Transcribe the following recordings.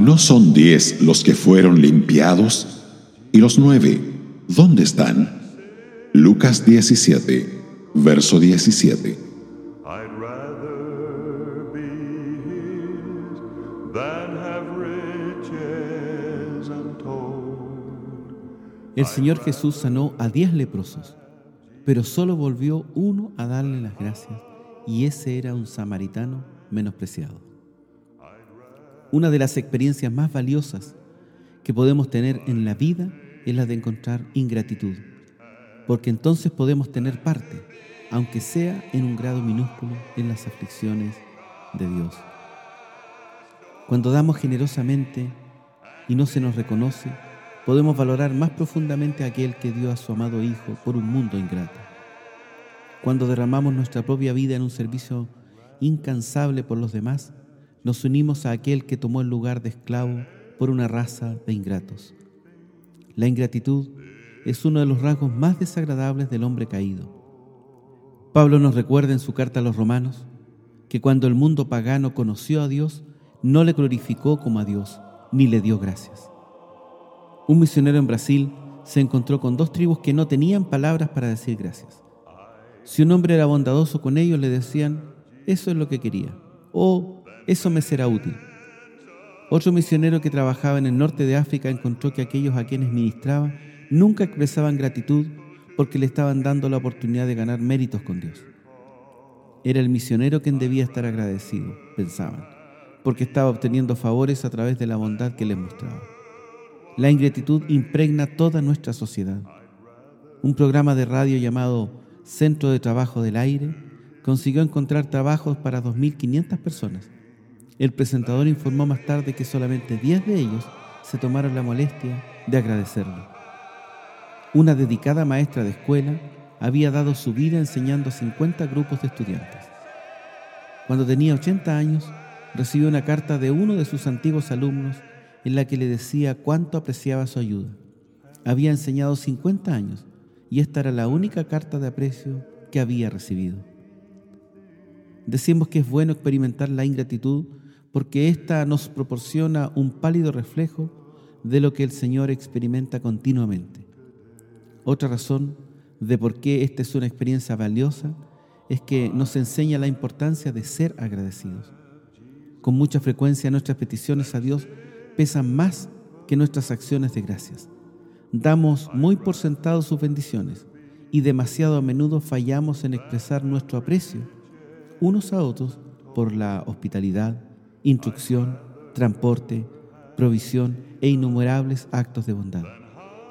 ¿No son diez los que fueron limpiados? ¿Y los nueve, dónde están? Lucas 17, verso 17. I'd rather be his than have riches untold. El Señor Jesús sanó a diez leprosos, pero solo volvió uno a darle las gracias, y ese era un samaritano menospreciado. Una de las experiencias más valiosas que podemos tener en la vida es la de encontrar ingratitud, porque entonces podemos tener parte, aunque sea en un grado minúsculo, en las aflicciones de Dios. Cuando damos generosamente y no se nos reconoce, podemos valorar más profundamente a aquel que dio a su amado Hijo por un mundo ingrato. Cuando derramamos nuestra propia vida en un servicio incansable por los demás, nos unimos a aquel que tomó el lugar de esclavo por una raza de ingratos. La ingratitud es uno de los rasgos más desagradables del hombre caído. Pablo nos recuerda en su carta a los romanos que cuando el mundo pagano conoció a Dios, no le glorificó como a Dios, ni le dio gracias. Un misionero en Brasil se encontró con dos tribus que no tenían palabras para decir gracias. Si un hombre era bondadoso con ellos, le decían, eso es lo que quería, o eso me será útil. Otro misionero que trabajaba en el norte de África encontró que aquellos a quienes ministraba nunca expresaban gratitud porque le estaban dando la oportunidad de ganar méritos con Dios. Era el misionero quien debía estar agradecido, pensaban, porque estaba obteniendo favores a través de la bondad que les mostraba. La ingratitud impregna toda nuestra sociedad. Un programa de radio llamado Centro de Trabajo del Aire consiguió encontrar trabajos para 2.500 personas. El presentador informó más tarde que solamente 10 de ellos se tomaron la molestia de agradecerlo. Una dedicada maestra de escuela había dado su vida enseñando a 50 grupos de estudiantes. Cuando tenía 80 años, recibió una carta de uno de sus antiguos alumnos en la que le decía cuánto apreciaba su ayuda. Había enseñado 50 años y esta era la única carta de aprecio que había recibido. Decimos que es bueno experimentar la ingratitud porque ésta nos proporciona un pálido reflejo de lo que el Señor experimenta continuamente. Otra razón de por qué esta es una experiencia valiosa es que nos enseña la importancia de ser agradecidos. Con mucha frecuencia nuestras peticiones a Dios pesan más que nuestras acciones de gracias. Damos muy por sentado sus bendiciones y demasiado a menudo fallamos en expresar nuestro aprecio unos a otros por la hospitalidad, instrucción, transporte, provisión e innumerables actos de bondad.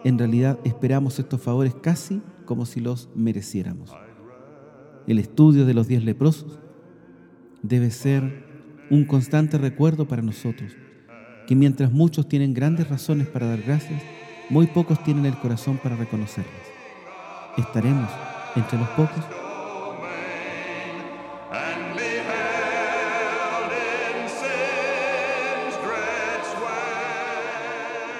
En realidad esperamos estos favores casi como si los mereciéramos. El estudio de los diez leprosos debe ser un constante recuerdo para nosotros, que mientras muchos tienen grandes razones para dar gracias, muy pocos tienen el corazón para reconocerlas. ¿Estaremos entre los pocos?